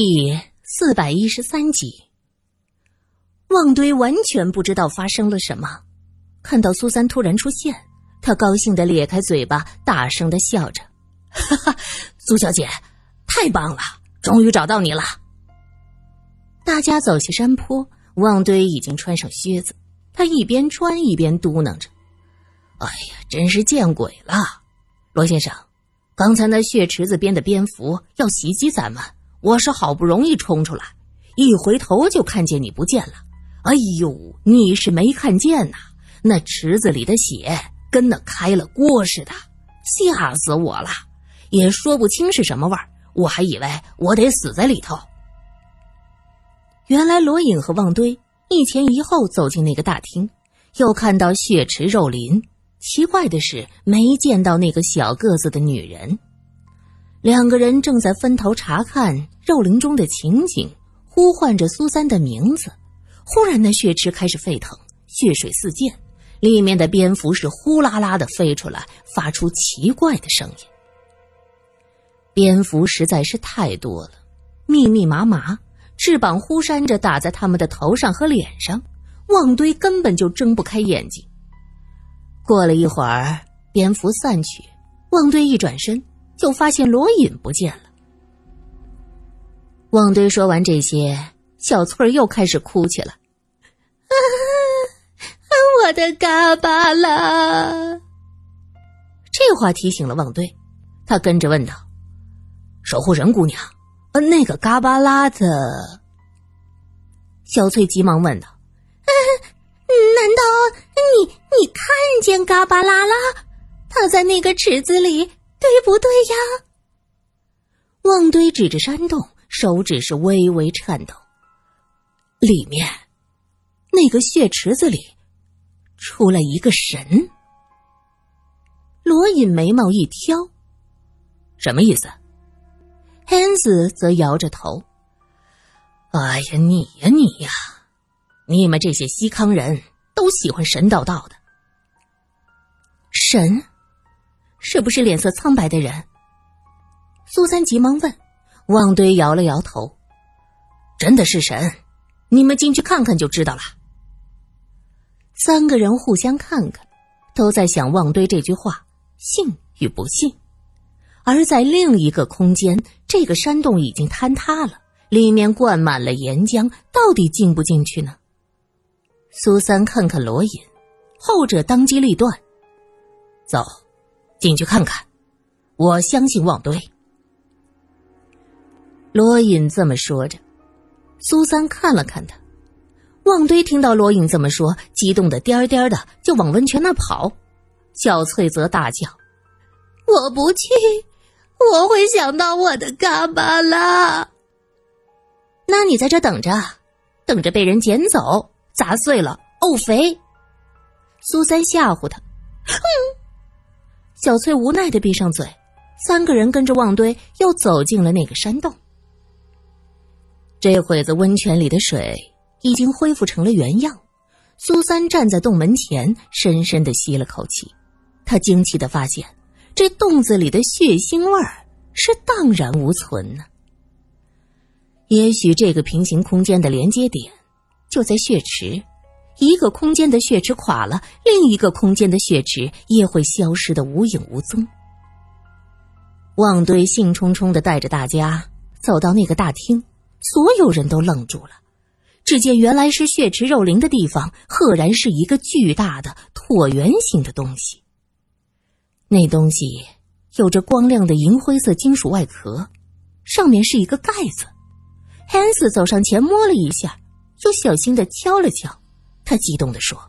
第四百一十三集，旺堆完全不知道发生了什么。看到苏三突然出现，他高兴的咧开嘴巴，大声的笑着：“哈哈，苏小姐，太棒了，终于找到你了。”大家走下山坡，旺堆已经穿上靴子，他一边穿一边嘟囔着：“哎呀，真是见鬼了，罗先生，刚才那血池子边的蝙蝠要袭击咱们。”我是好不容易冲出来，一回头就看见你不见了。哎呦，你是没看见呐？那池子里的血跟那开了锅似的，吓死我了，也说不清是什么味儿。我还以为我得死在里头。原来罗隐和旺堆一前一后走进那个大厅，又看到血池肉林。奇怪的是，没见到那个小个子的女人。两个人正在分头查看肉林中的情景，呼唤着苏三的名字。忽然，那血池开始沸腾，血水四溅，里面的蝙蝠是呼啦啦的飞出来，发出奇怪的声音。蝙蝠实在是太多了，密密麻麻，翅膀忽扇着打在他们的头上和脸上，旺堆根本就睁不开眼睛。过了一会儿，蝙蝠散去，旺堆一转身。就发现罗隐不见了。旺堆说完这些，小翠儿又开始哭起来：“啊，我的嘎巴拉！”这话提醒了旺堆，他跟着问道：“守护人姑娘，呃，那个嘎巴拉的？”小翠急忙问道：“难道你你看见嘎巴拉了？他在那个池子里？”对不对呀？旺堆指着山洞，手指是微微颤抖。里面那个血池子里出来一个神。罗隐眉毛一挑，什么意思？汉子则摇着头。哎呀，你呀你呀，你们这些西康人都喜欢神叨叨的。神。是不是脸色苍白的人？苏三急忙问。旺堆摇了摇头：“真的是神，你们进去看看就知道了。”三个人互相看看，都在想旺堆这句话信与不信。而在另一个空间，这个山洞已经坍塌了，里面灌满了岩浆，到底进不进去呢？苏三看看罗隐，后者当机立断：“走。”进去看看，我相信旺堆。罗隐这么说着，苏三看了看他。旺堆听到罗隐这么说，激动的颠颠的就往温泉那跑。小翠则大叫：“我不去，我会想到我的嘎巴拉。”那你在这等着，等着被人捡走，砸碎了沤肥。苏三吓唬他：“哼。”小翠无奈的闭上嘴，三个人跟着旺堆又走进了那个山洞。这会子温泉里的水已经恢复成了原样。苏三站在洞门前，深深的吸了口气，他惊奇的发现，这洞子里的血腥味儿是荡然无存呢。也许这个平行空间的连接点就在血池。一个空间的血池垮了，另一个空间的血池也会消失的无影无踪。旺堆兴冲冲的带着大家走到那个大厅，所有人都愣住了。只见原来是血池肉灵的地方，赫然是一个巨大的椭圆形的东西。那东西有着光亮的银灰色金属外壳，上面是一个盖子。汉斯走上前摸了一下，又小心的敲了敲。他激动地说：“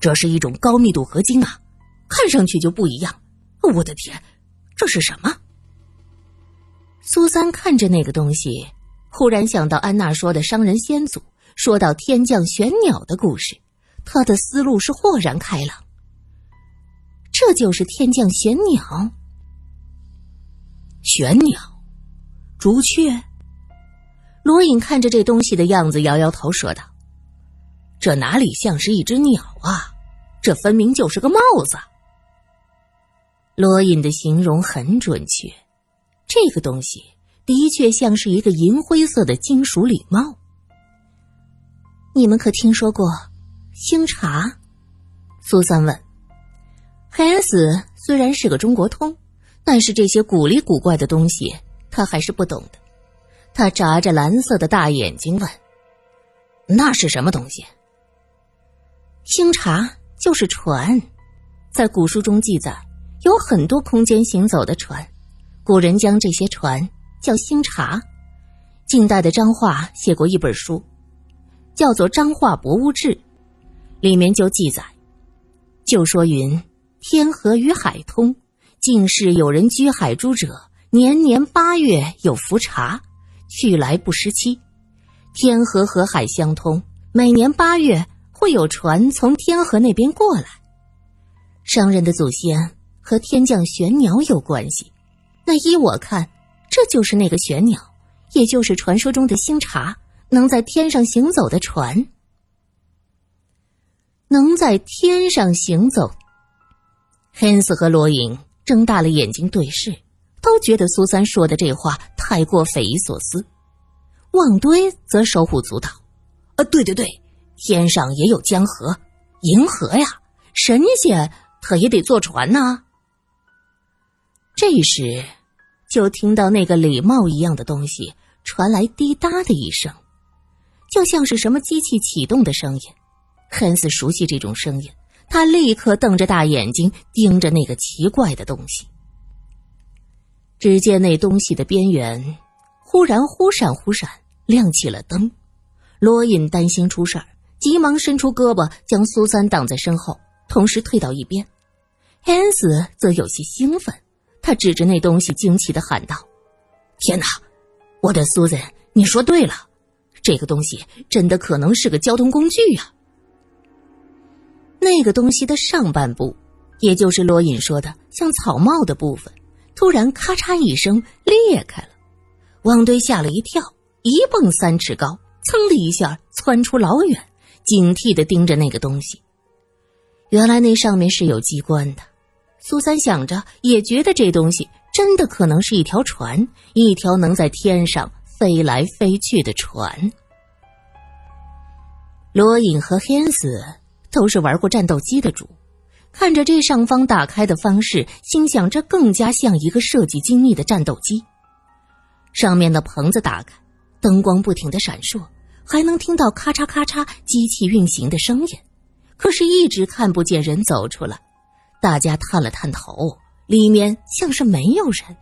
这是一种高密度合金啊，看上去就不一样。我的天，这是什么？”苏三看着那个东西，忽然想到安娜说的商人先祖，说到天降玄鸟的故事，他的思路是豁然开朗。这就是天降玄鸟。玄鸟，朱雀。罗隐看着这东西的样子，摇摇头说道。这哪里像是一只鸟啊？这分明就是个帽子。罗隐的形容很准确，这个东西的确像是一个银灰色的金属礼帽。你们可听说过星茶？苏三问。黑恩斯虽然是个中国通，但是这些古里古怪的东西他还是不懂的。他眨着蓝色的大眼睛问：“那是什么东西？”星茶就是船，在古书中记载，有很多空间行走的船，古人将这些船叫星茶。近代的张化写过一本书，叫做《张化博物志》，里面就记载，就说云：天河与海通，近世有人居海诸者，年年八月有浮茶，去来不失期。天河和海相通，每年八月。会有船从天河那边过来，商人的祖先和天降玄鸟有关系。那依我看，这就是那个玄鸟，也就是传说中的星茶，能在天上行走的船。能在天上行走。黑斯和罗隐睁大了眼睛对视，都觉得苏三说的这话太过匪夷所思。旺堆则手舞足蹈：“啊，对对对。”天上也有江河、银河呀，神仙他也得坐船呐。这时，就听到那个礼帽一样的东西传来滴答的一声，就像是什么机器启动的声音。很是熟悉这种声音，他立刻瞪着大眼睛盯着那个奇怪的东西。只见那东西的边缘忽然忽闪忽闪亮起了灯，罗隐担心出事儿。急忙伸出胳膊，将苏三挡在身后，同时退到一边。恩斯则有些兴奋，他指着那东西，惊奇的喊道：“天哪，我的苏三，你说对了，这个东西真的可能是个交通工具呀！”那个东西的上半部，也就是罗隐说的像草帽的部分，突然咔嚓一声裂开了。汪堆吓了一跳，一蹦三尺高，噌的一下窜出老远。警惕的盯着那个东西，原来那上面是有机关的。苏三想着，也觉得这东西真的可能是一条船，一条能在天上飞来飞去的船。罗隐和黑恩斯都是玩过战斗机的主，看着这上方打开的方式，心想这更加像一个设计精密的战斗机。上面的棚子打开，灯光不停的闪烁。还能听到咔嚓咔嚓机器运行的声音，可是一直看不见人走出来。大家探了探头，里面像是没有人。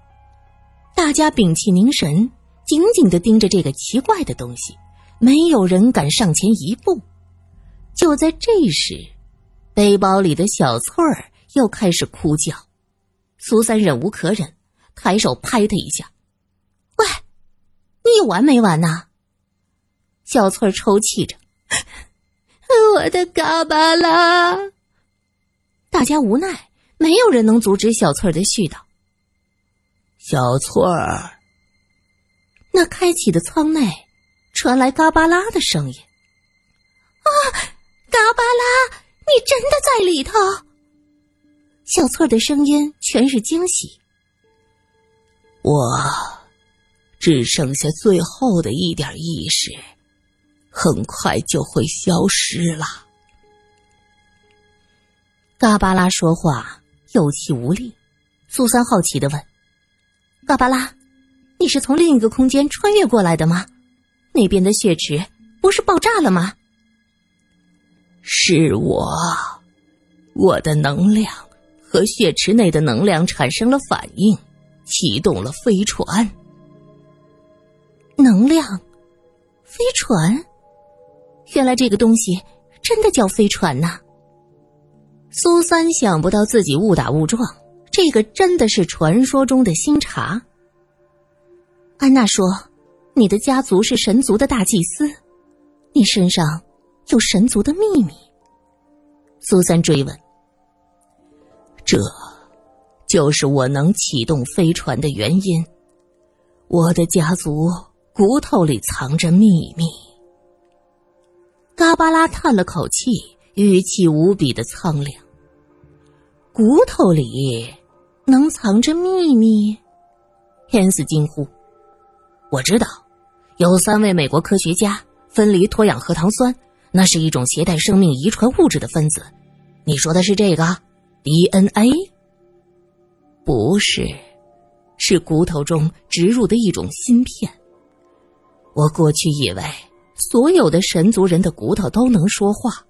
大家屏气凝神，紧紧的盯着这个奇怪的东西，没有人敢上前一步。就在这时，背包里的小翠儿又开始哭叫。苏三忍无可忍，抬手拍他一下：“喂，你有完没完呐？”小翠儿抽泣着：“我的嘎巴拉。”大家无奈，没有人能阻止小翠儿的絮叨。小翠儿，那开启的舱内传来嘎巴拉的声音：“啊，嘎巴拉，你真的在里头？”小翠儿的声音全是惊喜：“我只剩下最后的一点意识。”很快就会消失了。嘎巴拉说话有气无力。苏三好奇的问：“嘎巴拉，你是从另一个空间穿越过来的吗？那边的血池不是爆炸了吗？”是我，我的能量和血池内的能量产生了反应，启动了飞船。能量，飞船。原来这个东西真的叫飞船呐！苏三想不到自己误打误撞，这个真的是传说中的星茶。安娜说：“你的家族是神族的大祭司，你身上有神族的秘密。”苏三追问：“这，就是我能启动飞船的原因。我的家族骨头里藏着秘密。”嘎巴拉叹了口气，语气无比的苍凉。骨头里能藏着秘密？天子惊呼：“我知道，有三位美国科学家分离脱氧核糖酸，那是一种携带生命遗传物质的分子。你说的是这个 DNA？不是，是骨头中植入的一种芯片。我过去以为所有的神族人的骨头都能说话，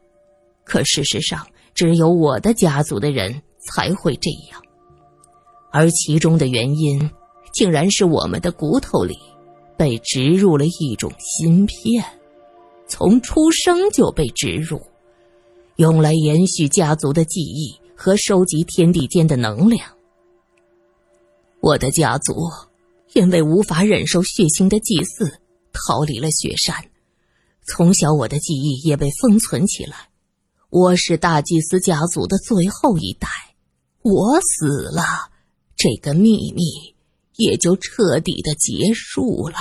可事实上，只有我的家族的人才会这样。而其中的原因，竟然是我们的骨头里被植入了一种芯片，从出生就被植入，用来延续家族的记忆和收集天地间的能量。我的家族因为无法忍受血腥的祭祀，逃离了雪山。从小，我的记忆也被封存起来。我是大祭司家族的最后一代，我死了。这个秘密也就彻底的结束了。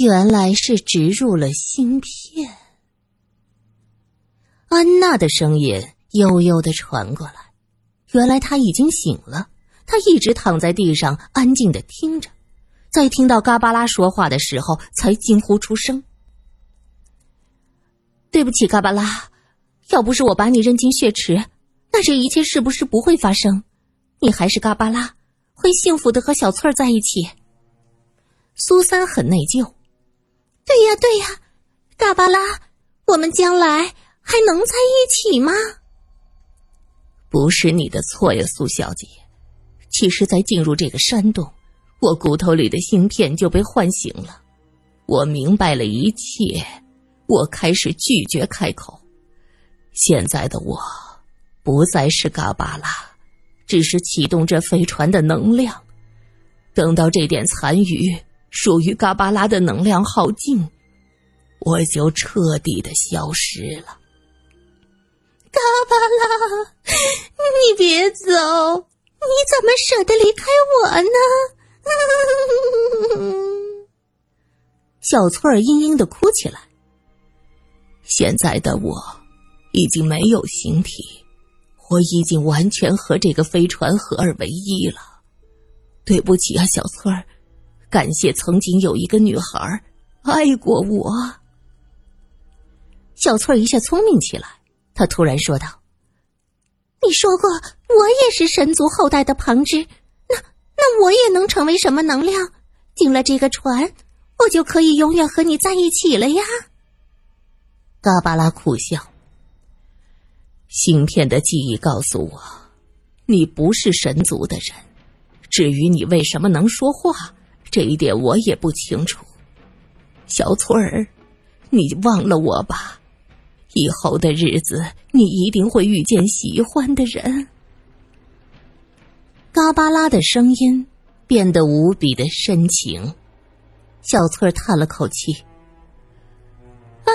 原来是植入了芯片。安娜的声音悠悠的传过来，原来她已经醒了。她一直躺在地上，安静的听着，在听到嘎巴拉说话的时候，才惊呼出声：“对不起，嘎巴拉，要不是我把你扔进血池。”那这一切是不是不会发生？你还是嘎巴拉，会幸福的和小翠儿在一起。苏三很内疚。对呀对呀，嘎巴拉，我们将来还能在一起吗？不是你的错呀，苏小姐。其实，在进入这个山洞，我骨头里的芯片就被唤醒了。我明白了一切，我开始拒绝开口。现在的我。不再是嘎巴拉，只是启动这飞船的能量。等到这点残余属于嘎巴拉的能量耗尽，我就彻底的消失了。嘎巴拉，你别走！你怎么舍得离开我呢？小翠儿嘤嘤的哭起来。现在的我已经没有形体。我已经完全和这个飞船合二为一了，对不起啊，小翠儿，感谢曾经有一个女孩爱过我。小翠儿一下聪明起来，她突然说道：“你说过我也是神族后代的旁支，那我也能成为什么能量？进了这个船，我就可以永远和你在一起了呀。”嘎巴拉苦笑。芯片的记忆告诉我，你不是神族的人。至于你为什么能说话，这一点我也不清楚。小翠儿，你忘了我吧。以后的日子，你一定会遇见喜欢的人。嘎巴拉的声音变得无比的深情。小翠儿叹了口气：“唉，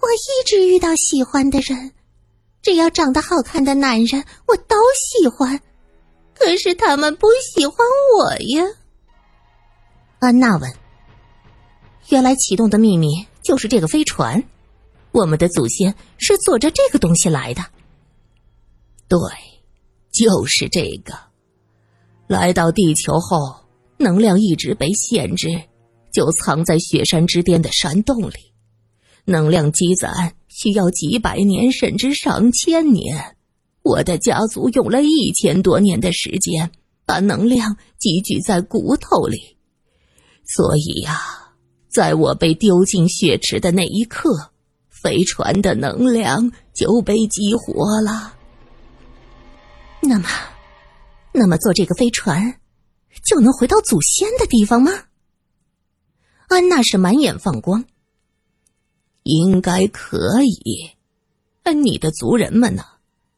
我一直遇到喜欢的人。”只要长得好看的男人，我都喜欢。可是他们不喜欢我呀。安娜问：“原来启动的秘密就是这个飞船，我们的祖先是坐着这个东西来的。”对，就是这个。来到地球后，能量一直被限制，就藏在雪山之巅的山洞里，能量积攒。需要几百年甚至上千年，我的家族用了一千多年的时间把能量积聚在骨头里，所以呀，在我被丢进血池的那一刻，飞船的能量就被激活了。那么，那么坐这个飞船就能回到祖先的地方吗？安娜是满眼放光。应该可以，哎，你的族人们呢？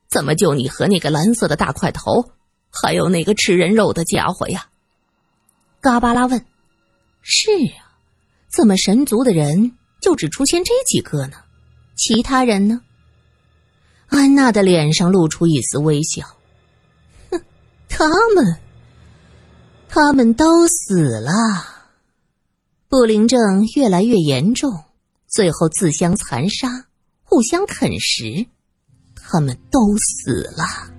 怎么就你和那个蓝色的大块头，还有那个吃人肉的家伙呀？嘎巴拉问。是啊，怎么神族的人就只出现这几个呢？其他人呢？安娜的脸上露出一丝微笑。他们，他们都死了。不灵症越来越严重。最后自相残杀，互相啃食，他们都死了。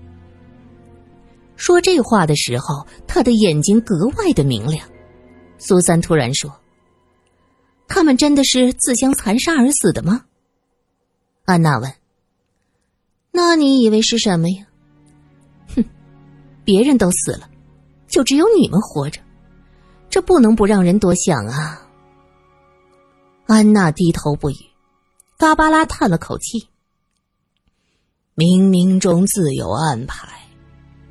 说这话的时候，他的眼睛格外的明亮。苏三突然说：“他们真的是自相残杀而死的吗？”安娜问：“那你以为是什么呀？”“，别人都死了，就只有你们活着，这不能不让人多想啊。”安娜低头不语，嘎巴拉叹了口气：“冥冥中自有安排。”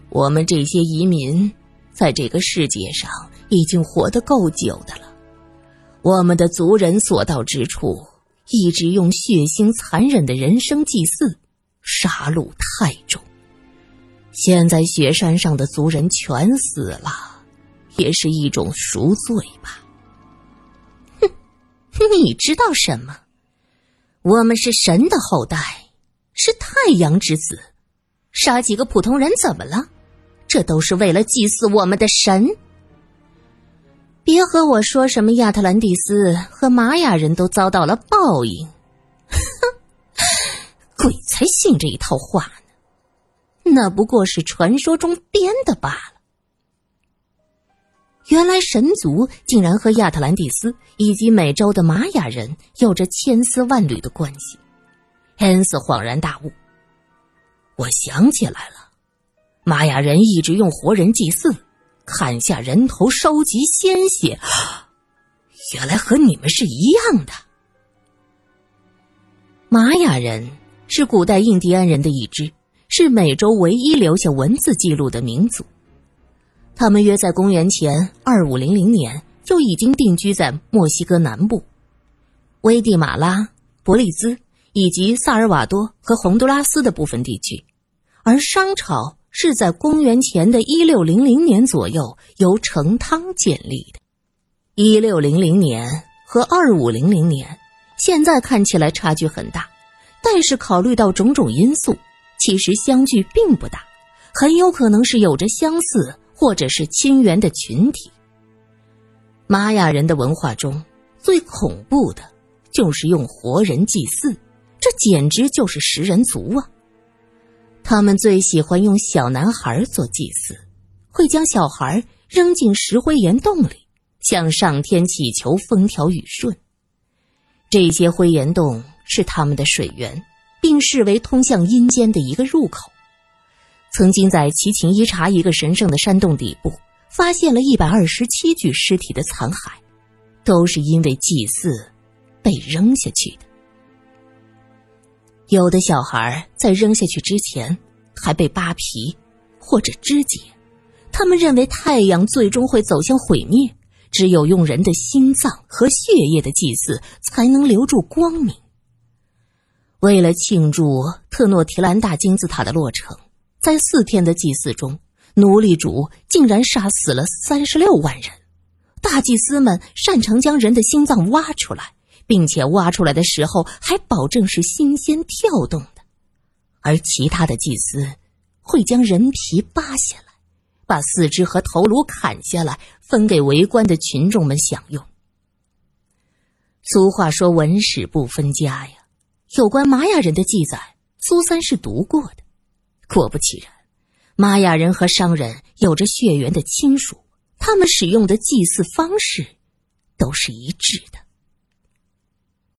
我们这些移民，在这个世界上已经活得够久的了。我们的族人所到之处，一直用血腥残忍的人生祭祀，杀戮太重。现在雪山上的族人全死了，也是一种赎罪吧。哼，你知道什么？我们是神的后代，是太阳之子，杀几个普通人怎么了？这都是为了祭祀我们的神。别和我说什么亚特兰蒂斯和玛雅人都遭到了报应，哼，鬼才信这一套话。那不过是传说中编的罢了。原来神族竟然和亚特兰蒂斯以及美洲的玛雅人有着千丝万缕的关系。恩斯恍然大悟，我想起来了。玛雅人一直用活人祭祀，砍下人头收集鲜血，原来和你们是一样的。玛雅人是古代印第安人的一支，是美洲唯一留下文字记录的民族。他们约在公元前二五零零年就已经定居在墨西哥南部、危地马拉、伯利兹以及萨尔瓦多和洪都拉斯的部分地区，而商朝。是在公元前的一六零零年左右由成汤建立的。一六零零年和二五零零年，现在看起来差距很大，但是考虑到种种因素，其实相距并不大，很有可能是有着相似或者是亲缘的群体。玛雅人的文化中最恐怖的就是用活人祭祀，这简直就是食人族啊！他们最喜欢用小男孩做祭祀，会将小孩扔进石灰岩洞里，向上天祈求风调雨顺。这些灰岩洞是他们的水源，并视为通向阴间的一个入口。曾经在齐秦伊查一个神圣的山洞底部，发现了一百二十七具尸体的残骸，都是因为祭祀被扔下去的。有的小孩在扔下去之前还被扒皮或者肢解，他们认为太阳最终会走向毁灭，只有用人的心脏和血液的祭祀才能留住光明。为了庆祝特诺提兰大金字塔的落成，在四天的祭祀中，奴隶主竟然杀死了三十六万人。大祭司们擅长将人的心脏挖出来。并且挖出来的时候还保证是新鲜跳动的，而其他的祭司会将人皮扒下来，把四肢和头颅砍下来分给围观的群众们享用。俗话说“文史不分家”呀，有关玛雅人的记载，苏三是读过的。果不其然，玛雅人和商人有着血缘的亲属，他们使用的祭祀方式都是一致的。